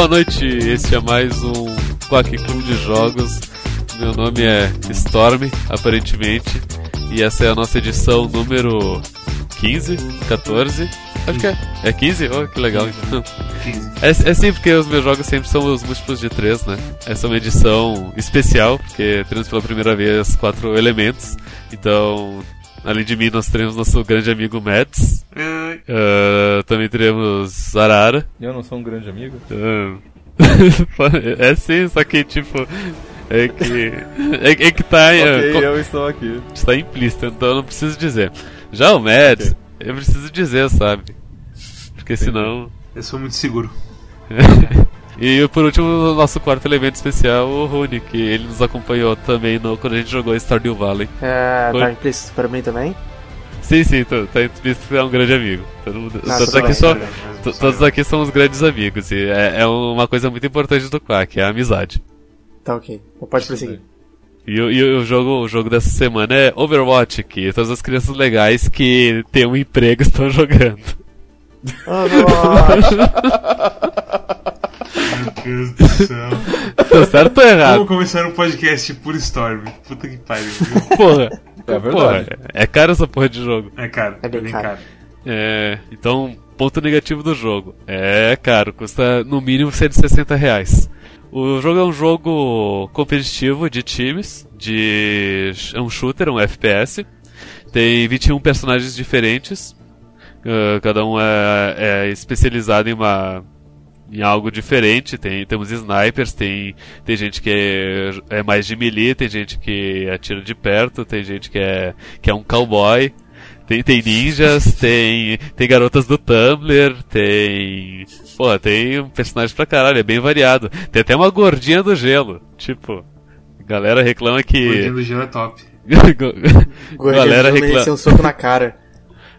Boa noite, este é mais um Quack Clube de Jogos. Meu nome é Storm, aparentemente, e essa é a nossa edição número 15, 14. Acho que é. É 15? Oh, que legal então. É, é sim, porque os meus jogos sempre são os múltiplos de 3, né? Essa é uma edição especial, porque temos pela primeira vez quatro elementos. Então, além de mim, nós teremos nosso grande amigo Mads. Uh, também teremos Arara. Eu não sou um grande amigo? Uh, é sim, só que tipo. É que. É, é que tá. ok, uh, eu estou aqui. Está implícito, então eu não preciso dizer. Já o Mads, okay. eu preciso dizer, sabe? Porque Entendi. senão. Eu sou muito seguro. e por último, o nosso quarto elemento especial, o Rune, que ele nos acompanhou também no, quando a gente jogou Stardew Valley. É, tá implícito para mim também? Sim, sim, tá, tá implícito que é um grande amigo. Mundo, ah, todos, aqui são, todos aqui são os grandes amigos. E é, é uma coisa muito importante do Quack, é a amizade. Tá ok. Então pode prosseguir. E, e, o, jogo, o jogo dessa semana é Overwatch, que todas as crianças legais que têm um emprego estão jogando. Nossa! Meu Deus do céu. Tá certo ou errado? Vamos começar um podcast por Storm. Puta que pariu. Porra. É verdade. Porra, é caro essa porra de jogo. É caro. É bem, caro. caro. É, então, ponto negativo do jogo. É caro, custa no mínimo 160 reais. O jogo é um jogo competitivo de times, de é um shooter, um FPS. Tem 21 personagens diferentes. Uh, cada um é, é, especializado em uma em algo diferente. Tem temos snipers, tem tem gente que é, é mais de melee, tem gente que atira de perto, tem gente que é que é um cowboy. Tem, tem ninjas, tem, tem garotas do Tumblr, tem. Pô, tem personagens pra caralho, é bem variado. Tem até uma gordinha do gelo. Tipo, galera reclama que. Gordinha do gelo é top. gordinha galera reclama. um soco na cara.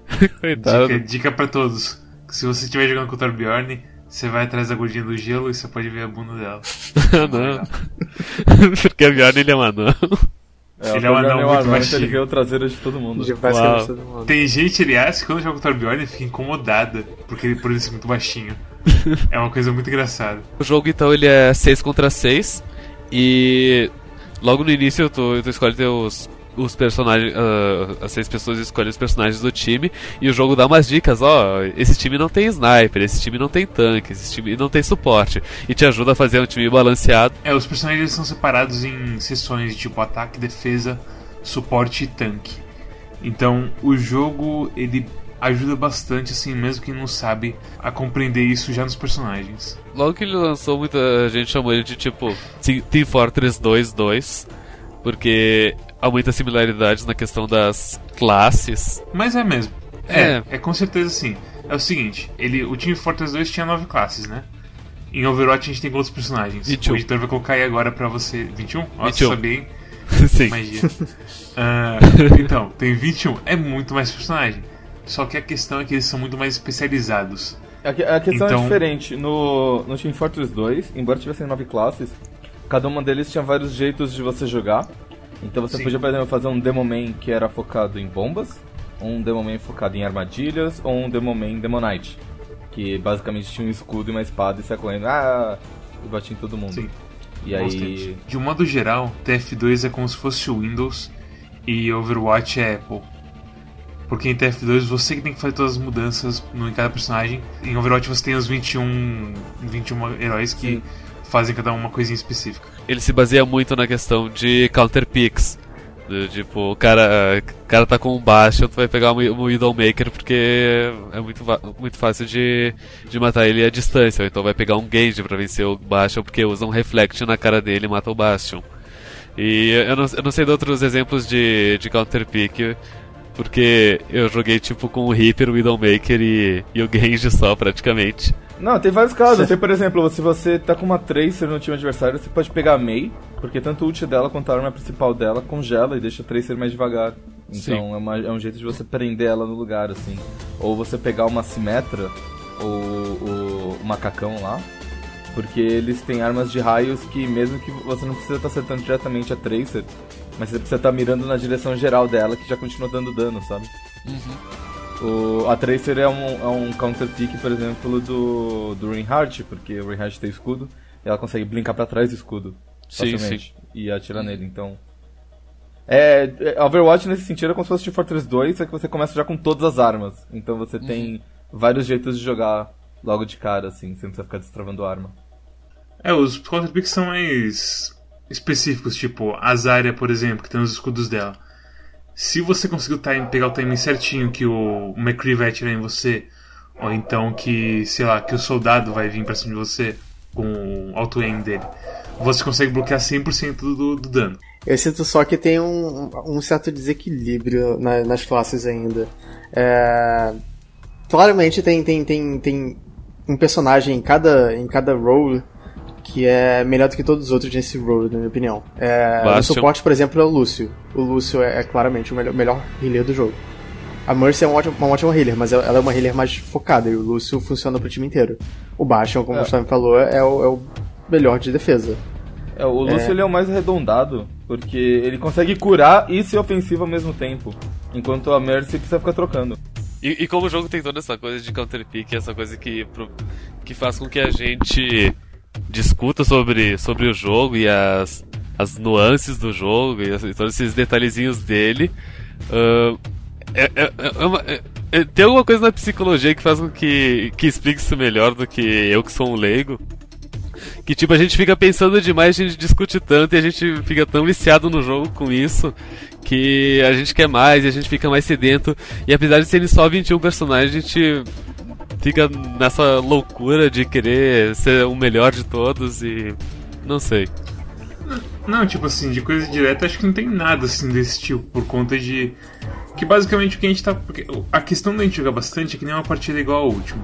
Coitado. Dica, dica pra todos. Se você estiver jogando contra o Bjorn, você vai atrás da gordinha do gelo e você pode ver a bunda dela. não. Porque a Bjorn ele é um anão. É, ele é um anão muito anão, então ele veio traseiro de todo mundo. De todo mundo. Tem gente, aliás, que quando joga contra o Bjorn fica incomodada porque ele, por ele ser muito baixinho. é uma coisa muito engraçada. O jogo, então, ele é 6 contra 6 e logo no início tu, tu escolhe teus os personagens, uh, as seis pessoas escolhem os personagens do time e o jogo dá umas dicas, ó, oh, esse time não tem sniper, esse time não tem tanque, esse time não tem suporte e te ajuda a fazer um time balanceado. É, os personagens são separados em seções de tipo ataque, defesa, suporte e tanque. Então, o jogo ele ajuda bastante assim, mesmo quem não sabe a compreender isso já nos personagens. Logo que ele lançou, muita gente chamou ele de tipo Team Fortress 2 2 porque há muitas similaridades na questão das classes. Mas é mesmo. É, é, é com certeza sim. É o seguinte, ele, o Team Fortress 2 tinha nove classes, né? Em Overwatch a gente tem quantos personagens? 21. O editor vai colocar aí agora pra você. 21? Nossa, 21. sabia, hein? Sim. Magia. uh, então, tem 21. É muito mais personagem. Só que a questão é que eles são muito mais especializados. A, a questão é então... é diferente. No, no Team Fortress 2, embora tivessem nove classes, cada uma deles tinha vários jeitos de você jogar. Então você Sim. podia, por exemplo, fazer um Demoman que era focado em bombas, um Demoman focado em armadilhas, ou um Demoman Demonite, que basicamente tinha um escudo e uma espada e saia correndo, ah, e batia em todo mundo. Sim. E aí... De um modo geral, TF2 é como se fosse o Windows e Overwatch é Apple. Porque em TF2 você que tem que fazer todas as mudanças no, em cada personagem. Em Overwatch você tem os 21, 21 heróis que Sim fazem cada uma coisinha específica. Ele se baseia muito na questão de counter picks. tipo, o cara, o cara tá com um Bastion, tu vai pegar um, Widowmaker porque é muito, muito fácil de, de matar ele à distância. Ou então vai pegar um Genji pra vencer o Bastion porque usa um Reflect na cara dele e mata o Bastion. E eu não, eu não sei de outros exemplos de, de counter pick porque eu joguei tipo com o Reaper, o Widowmaker e, e o Genji só praticamente. Não, tem vários casos. Tem, por exemplo, se você tá com uma Tracer no time adversário, você pode pegar a Mei, porque tanto o ult dela quanto a arma principal dela congela e deixa a Tracer mais devagar. Então é, uma, é, um jeito de você prender ela no lugar, assim. Ou você pegar uma Simetra, ou o, o macacão lá, porque eles têm armas de raios que mesmo que você não precisa estar tá acertando diretamente a Tracer, mas você precisa estar tá mirando na direção geral dela que já continua dando dano, sabe? Uhum. O, a Tracer é um, é um counter pick, por exemplo, do, do Reinhardt, porque o Reinhardt tem escudo e ela consegue brincar para trás do escudo sim, facilmente sim. e atirar nele, então... É, é, Overwatch nesse sentido é como se fosse Team Fortress 2, só que você começa já com todas as armas. Então você uhum. tem vários jeitos de jogar logo de cara, assim, sem precisar ficar destravando a arma. É, os counter picks são mais específicos, tipo a Zarya, por exemplo, que tem os escudos dela. Se você conseguir time, pegar o timing certinho que o McCree vai atirar em você, ou então que, sei lá, que o soldado vai vir pra cima de você com o auto-aim dele, você consegue bloquear 100% do, do dano. Eu sinto só que tem um, um certo desequilíbrio na, nas classes ainda. É... Claramente tem, tem, tem, tem um personagem em cada, em cada role que é melhor do que todos os outros nesse role, na minha opinião. É, o suporte, por exemplo, é o Lúcio. O Lúcio é, é claramente o melhor, melhor healer do jogo. A Mercy é uma ótima, uma ótima healer, mas ela é uma healer mais focada e o Lúcio funciona pro time inteiro. O Bastion, como é. o Gustavo falou, é o, é o melhor de defesa. É, o Lúcio é. ele é o mais arredondado, porque ele consegue curar e ser ofensivo ao mesmo tempo, enquanto a Mercy precisa ficar trocando. E, e como o jogo tem toda essa coisa de counter pick, essa coisa que, que faz com que a gente discuta sobre, sobre o jogo e as, as nuances do jogo e, e todos esses detalhezinhos dele. Uh, é, é, é uma, é, é, tem alguma coisa na psicologia que faz com que, que explique isso melhor do que eu que sou um leigo. Que tipo, a gente fica pensando demais, a gente discute tanto e a gente fica tão viciado no jogo com isso que a gente quer mais e a gente fica mais sedento. E apesar de serem só 21 personagens, a gente fica nessa loucura de querer ser o melhor de todos e. não sei. Não, tipo assim, de coisa direta acho que não tem nada assim desse tipo, por conta de. Que basicamente o que a gente tá. A questão da gente jogar bastante é que nem uma partida igual a última.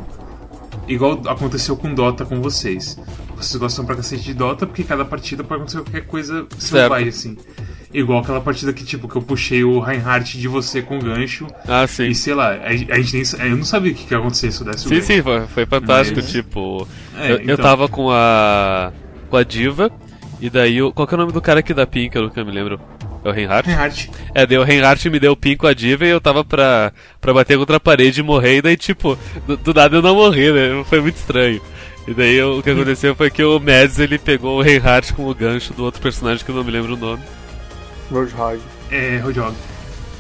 Igual aconteceu com Dota com vocês. Vocês gostam pra cacete de Dota porque cada partida pode acontecer qualquer coisa vai assim. Igual aquela partida que, tipo, que eu puxei o Reinhardt de você com gancho. Ah, sim. E sei lá, a, a gente nem. Eu não sabia o que, que ia acontecer se eu desse o Sim, gancho. sim, foi, foi fantástico. Mas... Tipo, é, eu, então... eu tava com a. com a Diva. E daí, qual que é o nome do cara aqui da Pink? Eu nunca me lembro. É o Reinhardt? Reinhardt. É, deu o Reinhardt me deu o pin com a diva e eu tava pra, pra bater contra a parede e morrer, e daí, tipo, do, do nada eu não morri, né? Foi muito estranho. E daí o que aconteceu foi que o Mads ele pegou o Reinhardt com o gancho do outro personagem que eu não me lembro o nome. Roadhog. É, Roadhog.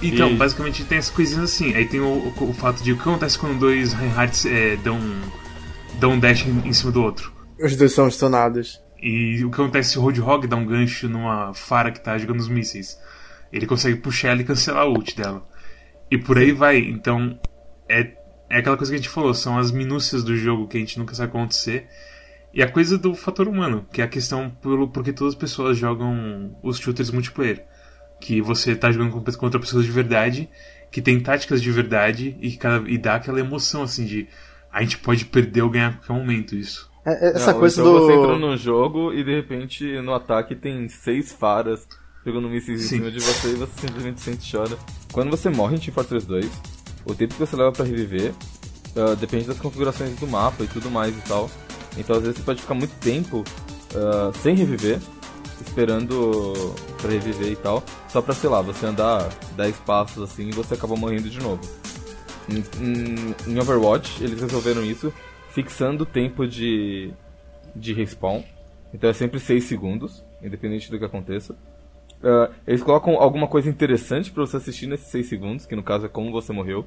Então, e... basicamente tem essas coisinhas assim. Aí tem o, o, o, fato de o que acontece quando dois Reinhardts é, dão, dão um dash em, em, cima do outro. Os dois são stunados. E o que acontece se o Roadhog dá um gancho numa Fara que tá jogando os mísseis? Ele consegue puxar ela e cancelar a ult dela. E por aí vai. Então, é, é aquela coisa que a gente falou, são as minúcias do jogo que a gente nunca sabe acontecer. E a coisa do fator humano, que é a questão pelo porque todas as pessoas jogam os shooters multiplayer que você tá jogando contra pessoas de verdade, que tem táticas de verdade e, que cada, e dá aquela emoção assim de a gente pode perder ou ganhar a qualquer momento isso. É, é essa Não, coisa então do. Você entra num jogo e de repente no ataque tem seis faras pegando mísseis em cima de você e você simplesmente sente e chora. Quando você morre em Team Fortress 2, o tempo que você leva para reviver uh, depende das configurações do mapa e tudo mais e tal. Então às vezes você pode ficar muito tempo uh, sem reviver esperando pra reviver e tal, só pra, sei lá, você andar 10 passos assim e você acaba morrendo de novo. Em, em, em Overwatch, eles resolveram isso fixando o tempo de, de respawn. Então é sempre 6 segundos, independente do que aconteça. Uh, eles colocam alguma coisa interessante para você assistir nesses 6 segundos, que no caso é como você morreu.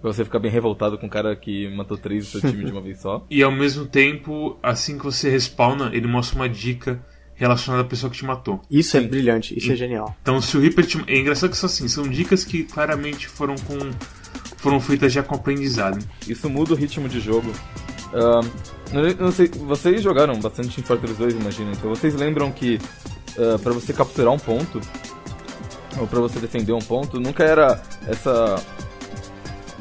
Pra você ficar bem revoltado com o cara que matou três do seu time de uma vez só. E ao mesmo tempo, assim que você respawna, ele mostra uma dica relacionada à pessoa que te matou. Isso é Sim. é brilhante, isso e, é genial. Então, se o Reaper te... É engraçado que são assim, são dicas que claramente foram com foram feitas já com aprendizado. Isso muda o ritmo de jogo. Uh, não, não, sei, vocês jogaram bastante em Fortress 2, imagina. Então vocês lembram que uh, para você capturar um ponto ou para você defender um ponto, nunca era essa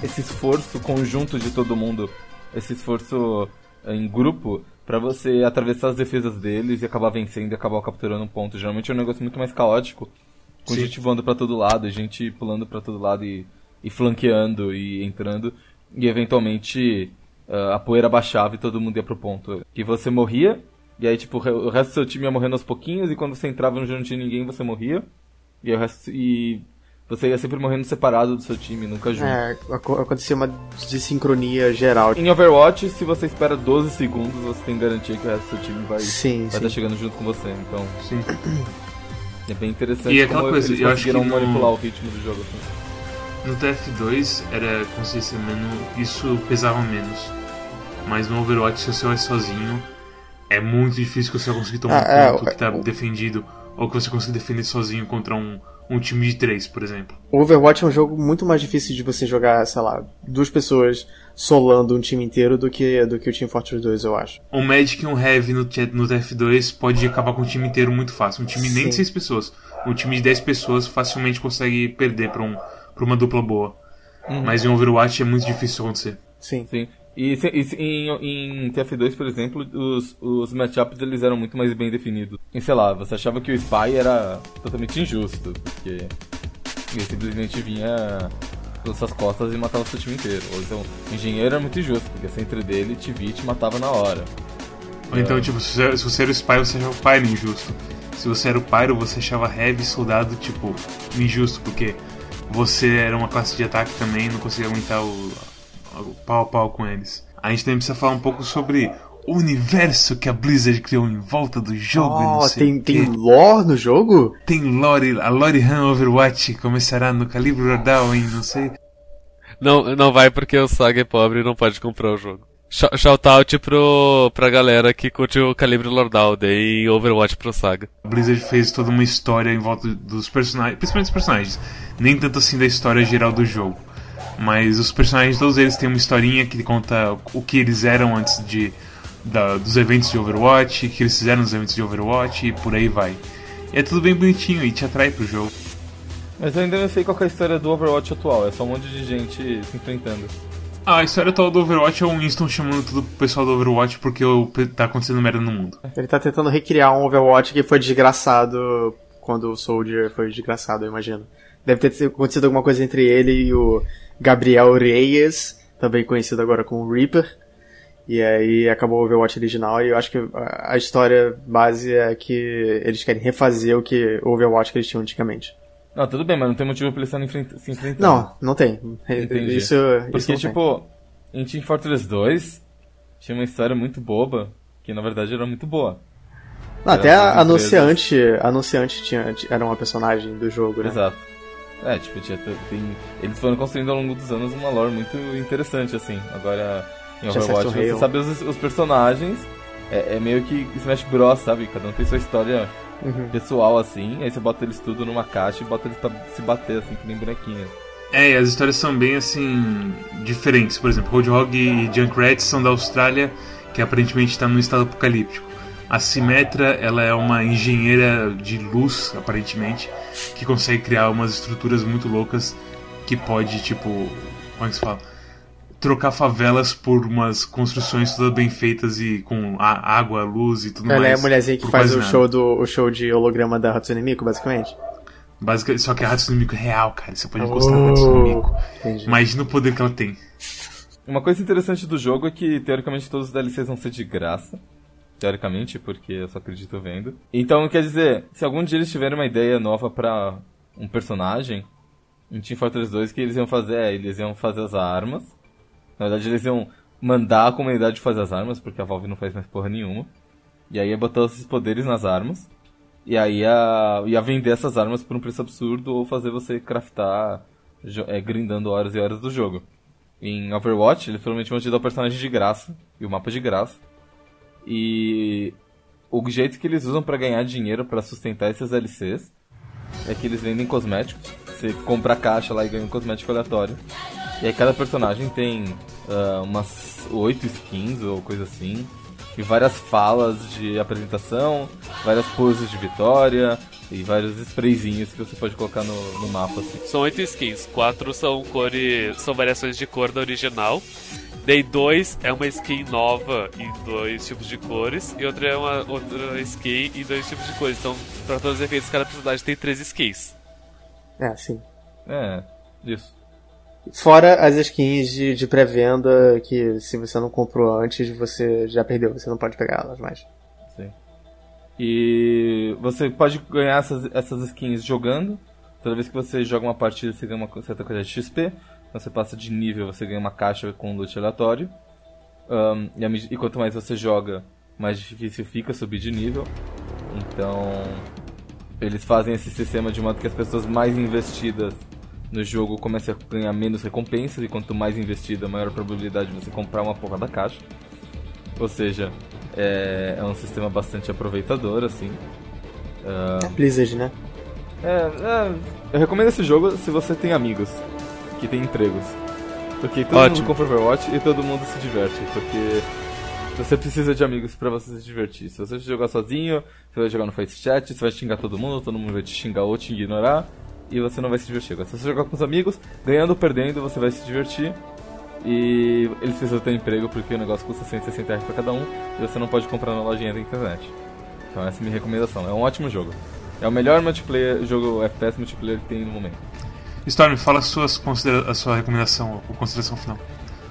esse esforço conjunto de todo mundo, esse esforço em grupo para você atravessar as defesas deles e acabar vencendo e acabar capturando um ponto. Geralmente é um negócio muito mais caótico, com Sim. gente voando para todo lado, gente pulando para todo lado e, e, flanqueando e entrando, e eventualmente uh, a poeira baixava e todo mundo ia pro ponto. Que você morria, e aí tipo o resto do seu time ia morrendo aos pouquinhos, e quando você entrava no jogo não tinha ninguém, você morria, e o resto. E você ia sempre morrendo separado do seu time, nunca junto. É, acontecia uma desincronia geral. Em Overwatch, se você espera 12 segundos, você tem garantia que o resto do seu time vai sim, estar tá chegando junto com você. Então, sim. é bem interessante e como coisa, eles eu conseguiram acho que manipular no... o ritmo do jogo. Assim. No TF2 era consciência menos, isso pesava menos. Mas no Overwatch, se você vai sozinho, é muito difícil que você consiga tomar ah, um ponto é, que tá é, defendido ou que você consiga defender sozinho contra um um time de três, por exemplo. O Overwatch é um jogo muito mais difícil de você jogar, sei lá, duas pessoas solando um time inteiro do que, do que o Team Fortress 2, eu acho. Um Magic e um Heavy no, no TF2 pode acabar com um time inteiro muito fácil. Um time Sim. nem de seis pessoas. Um time de 10 pessoas facilmente consegue perder pra, um, pra uma dupla boa. Uhum. Mas em Overwatch é muito difícil acontecer. Sim. Sim. E, e em, em, TF2, por exemplo, os, os matchups eles eram muito mais bem definidos. E sei lá, você achava que o Spy era totalmente injusto, porque ele simplesmente vinha pelas suas costas e matava o seu time inteiro. Ou então, engenheiro era muito injusto, porque entre dele, te via e te matava na hora. Ou então, é... tipo, se você era o Spy, você achava o Pyro injusto. Se você era o Pyro, você achava Heavy Soldado, tipo, injusto, porque você era uma classe de ataque também não conseguia aguentar o, pau a pau com eles. A gente também precisa falar um pouco sobre o universo que a Blizzard criou em volta do jogo. Oh, tem, tem lore no jogo? Tem lore, a lore Han Overwatch começará no Calibre Rodal em não sei. Não, não vai porque o Saga é pobre e não pode comprar o jogo. Shoutout pro, pra galera que curte o Calibre Lordal, dei Overwatch pro Saga. A Blizzard fez toda uma história em volta dos personagens, principalmente dos personagens, nem tanto assim da história geral do jogo. Mas os personagens, todos eles têm uma historinha que conta o que eles eram antes de da, dos eventos de Overwatch, o que eles fizeram nos eventos de Overwatch e por aí vai. E é tudo bem bonitinho e te atrai pro jogo. Mas eu ainda não sei qual é a história do Overwatch atual, é só um monte de gente se enfrentando. Ah, a história atual do Overwatch é o Winston chamando todo o pessoal do Overwatch porque tá acontecendo merda no mundo. Ele tá tentando recriar um Overwatch que foi desgraçado quando o Soldier foi desgraçado, eu imagino. Deve ter acontecido alguma coisa entre ele e o Gabriel Reyes, também conhecido agora como Reaper. E aí acabou o Overwatch original e eu acho que a história base é que eles querem refazer o que o Overwatch que eles tinham antigamente. Não, tudo bem, mas não tem motivo pra eles se enfrentando. Não, não tem. Entendi. Isso, Porque, isso tipo, tem. em Team Fortress 2 tinha uma história muito boba, que na verdade era muito boa. Não, até a anunciante, anunciante tinha, era uma personagem do jogo, né? Exato. É, tipo, tinha, tem, eles foram construindo ao longo dos anos uma lore muito interessante, assim. Agora, em Overwatch, você sabe os, os personagens, é, é, meio que Smash Bros, sabe? Cada um tem sua história uhum. pessoal, assim, aí você bota eles tudo numa caixa e bota eles pra se bater, assim, que nem bonequinho. É, e as histórias são bem, assim, diferentes. Por exemplo, Roadhog e Junkrat são da Austrália, que aparentemente está num estado apocalíptico. A Simetra, ela é uma engenheira de luz, aparentemente, que consegue criar umas estruturas muito loucas que pode, tipo, como é que se fala? Trocar favelas por umas construções todas bem feitas e com água, luz e tudo ela mais. Ela é a mulherzinha que faz o show, do, o show de holograma da Hatsune Miku, basicamente? Basicamente, só que a Hatsune Miku é real, cara. Você pode encostar oh, na Hatsune Miku. Imagina o poder que ela tem. Uma coisa interessante do jogo é que, teoricamente, todos os DLCs vão ser de graça teoricamente, porque eu só acredito vendo. Então, quer dizer, se algum dia eles tiverem uma ideia nova para um personagem, em Team Fortress 2, que eles iam fazer é, eles iam fazer as armas. Na verdade, eles iam mandar a comunidade fazer as armas, porque a Valve não faz mais porra nenhuma. E aí ia botar esses poderes nas armas. E aí ia, ia vender essas armas por um preço absurdo ou fazer você craftar é, grindando horas e horas do jogo. Em Overwatch, eles provavelmente vão te dar o personagem de graça e o mapa de graça. E o jeito que eles usam para ganhar dinheiro para sustentar esses LCs é que eles vendem cosméticos. Você compra a caixa lá e ganha um cosmético aleatório. E aí cada personagem tem uh, umas oito skins ou coisa assim. E várias falas de apresentação, várias poses de vitória e vários sprayzinhos que você pode colocar no, no mapa. Assim. São oito skins, quatro são cores. são variações de cor da original Daí dois é uma skin nova em dois tipos de cores e outra é uma outra skin em dois tipos de cores. Então, para todos os efeitos, cada personagem tem três skins. É, sim. É, isso. Fora as skins de, de pré-venda que se você não comprou antes, você já perdeu, você não pode pegar elas mais. Sim. E você pode ganhar essas, essas skins jogando, Toda vez que você joga uma partida, você ganha uma certa quantidade de XP. Quando você passa de nível, você ganha uma caixa com loot aleatório. Um, e, e, quanto mais você joga, mais difícil fica subir de nível. Então, eles fazem esse sistema de modo que as pessoas mais investidas no jogo comecem a ganhar menos recompensas. E quanto mais investida, maior a probabilidade de você comprar uma porra da caixa. Ou seja, é, é um sistema bastante aproveitador, assim. Uh, Blizzard, né? É, é, eu recomendo esse jogo se você tem amigos que têm empregos. Porque todo Ótimo. mundo compra Overwatch e todo mundo se diverte. Porque você precisa de amigos para você se divertir. Se você jogar sozinho, você vai jogar no Face Chat, você vai xingar todo mundo, todo mundo vai te xingar ou te ignorar. E você não vai se divertir. Agora, se você jogar com os amigos, ganhando ou perdendo, você vai se divertir. E eles precisam ter emprego porque o negócio custa 160 reais pra cada um e você não pode comprar na lojinha da internet. Então essa é a minha recomendação. É um ótimo jogo. É o melhor multiplayer, jogo FPS multiplayer que tem no momento. Storm, fala suas considera a sua recomendação ou consideração final.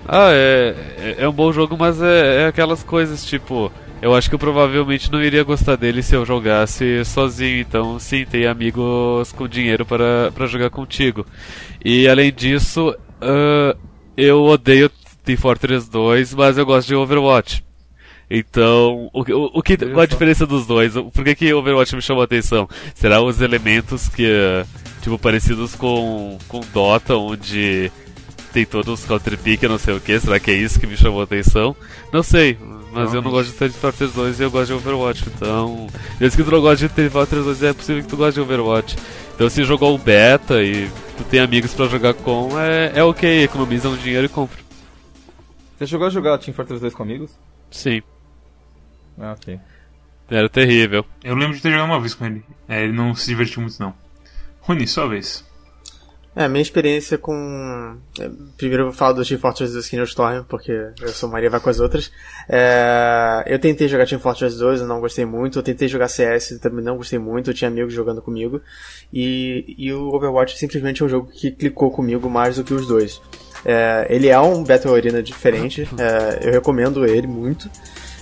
Ah, é, é, é um bom jogo, mas é, é aquelas coisas tipo. Eu acho que eu provavelmente não iria gostar dele se eu jogasse sozinho. Então, sim, tem amigos com dinheiro para, para jogar contigo. E além disso, uh, eu odeio Team Fortress 2, mas eu gosto de Overwatch. Então, o, o, o que, qual a diferença dos dois? Por que, que Overwatch me chamou a atenção? Será os elementos que, tipo, parecidos com, com Dota, onde tem todos os counter pick, não sei o que. Será que é isso que me chamou a atenção? Não sei, mas não, eu não gosto de Team Fortress 2 e eu gosto de Overwatch. Então, desde que tu não gosta de Team Fortress 2, é possível que tu goste de Overwatch. Então, se jogou o beta e tu tem amigos pra jogar com, é, é ok, economiza um dinheiro e compra. Você chegou a jogar Team Fortress 2 com amigos? Sim. Ah, ok. Era terrível. Eu lembro de ter jogado uma vez com ele. É, ele não se divertiu muito, não. Rony, sua vez. É, minha experiência com. É, primeiro eu vou falar do Team Fortress 2 Kingdom Storm, porque eu sou Maria vai com as outras. É... Eu tentei jogar Team Fortress 2, eu não gostei muito. Eu tentei jogar CS, também não gostei muito. Eu tinha amigos jogando comigo. E, e o Overwatch simplesmente é um jogo que clicou comigo mais do que os dois. É... Ele é um Battle Arena diferente, é... eu recomendo ele muito.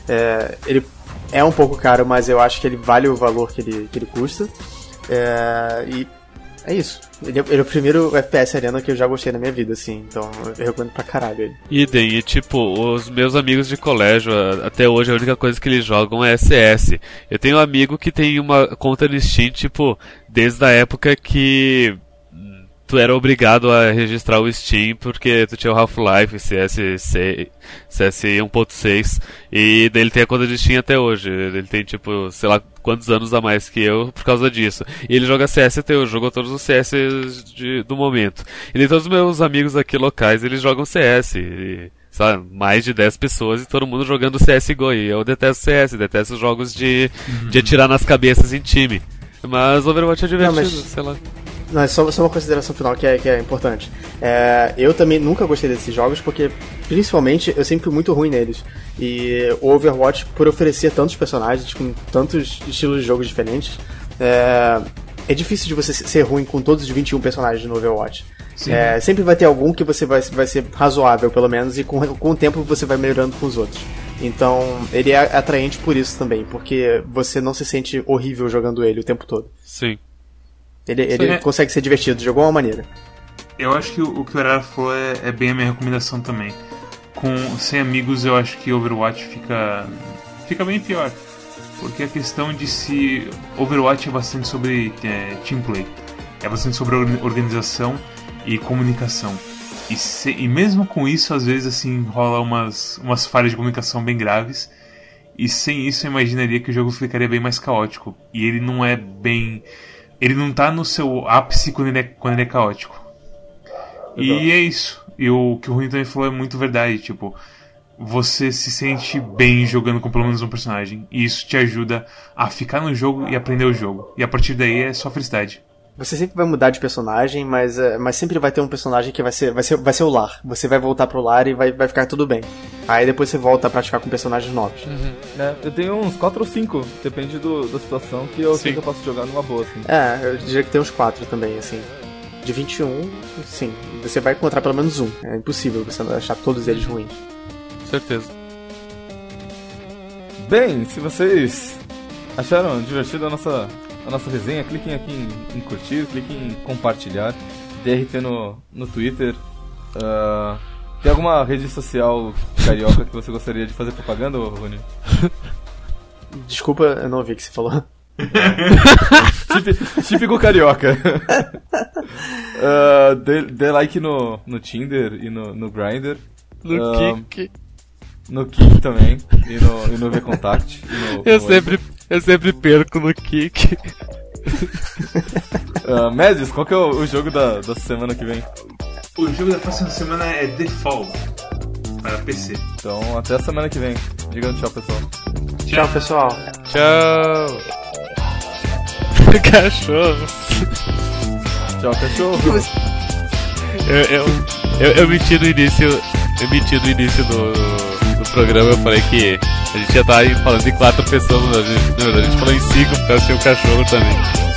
É, ele é um pouco caro, mas eu acho que ele vale o valor que ele, que ele custa. É, e é isso. Ele é, ele é, o primeiro FPS Arena que eu já gostei na minha vida, assim. Então eu recomendo pra caralho ele. Idem, e tipo, os meus amigos de colégio, até hoje a única coisa que eles jogam é CS. Eu tenho um amigo que tem uma conta no Steam, tipo, desde a época que tu era obrigado a registrar o Steam porque tu tinha o Half-Life, CS, CS 1.6 e dele tem a conta de Steam até hoje. Ele tem tipo, sei lá quantos anos a mais que eu por causa disso. E ele joga CS até hoje, jogou todos os CS de, do momento. E todos os meus amigos aqui locais, eles jogam CS. E, sabe, mais de 10 pessoas e todo mundo jogando CSGO. E eu detesto CS, detesto jogos de, de atirar nas cabeças em time. Mas Overwatch é divertido, Não, mas... sei lá. Não, é só, só uma consideração final que é, que é importante. É, eu também nunca gostei desses jogos porque, principalmente, eu sempre fui muito ruim neles. E o Overwatch, por oferecer tantos personagens com tantos estilos de jogos diferentes, é, é difícil de você ser ruim com todos os 21 personagens no Overwatch. É, sempre vai ter algum que você vai, vai ser razoável, pelo menos, e com, com o tempo você vai melhorando com os outros. Então, ele é atraente por isso também, porque você não se sente horrível jogando ele o tempo todo. Sim. Ele, ele é... consegue ser divertido de alguma maneira. Eu acho que o, o que o Arara falou é, é, bem a minha recomendação também. Com sem amigos, eu acho que Overwatch fica fica bem pior, porque a questão de se Overwatch é bastante sobre é, team play, é bastante sobre organização e comunicação. E, se, e mesmo com isso, às vezes assim rola umas umas falhas de comunicação bem graves. E sem isso, eu imaginaria que o jogo ficaria bem mais caótico. E ele não é bem ele não tá no seu ápice quando ele é, quando ele é caótico. Exato. E é isso. E o que o Rui também falou é muito verdade. Tipo, você se sente bem jogando com pelo menos um personagem. E isso te ajuda a ficar no jogo e aprender o jogo. E a partir daí é só felicidade. Você sempre vai mudar de personagem, mas, é, mas sempre vai ter um personagem que vai ser, vai ser, vai ser o lar. Você vai voltar pro lar e vai, vai ficar tudo bem. Aí depois você volta a praticar com personagens novos. Uhum. É, eu tenho uns 4 ou 5, depende do, da situação, que eu sei que eu posso jogar numa boa, assim. É, eu diria que tem uns 4 também, assim. De 21, sim. Você vai encontrar pelo menos um. É impossível você achar todos eles ruins. Certeza. Bem, se vocês acharam divertida a nossa a nossa resenha, cliquem aqui em, em curtir, cliquem em compartilhar. DRT no, no Twitter. Uh, tem alguma rede social carioca que você gostaria de fazer propaganda, Rony? Desculpa, eu não ouvi o que você falou. Típico carioca. uh, dê, dê, like no, no Tinder e no, no Grindr. No uh, Kik. No Kik também. E no, e no VContact. Eu, no sempre, eu sempre perco no Kik. uh, Médios, qual que é o, o jogo da, da semana que vem? O jogo da próxima semana é The Fall para PC. Então, até a semana que vem. Diga tchau, pessoal. Tchau, tchau pessoal. Tchau. cachorro. Tchau, cachorro. Eu, eu, eu, eu menti no início. Eu menti no início do, do programa, eu falei que a gente já tá aí falando de quatro pessoas, na verdade a gente falou em cinco porque eu tinha o cachorro também.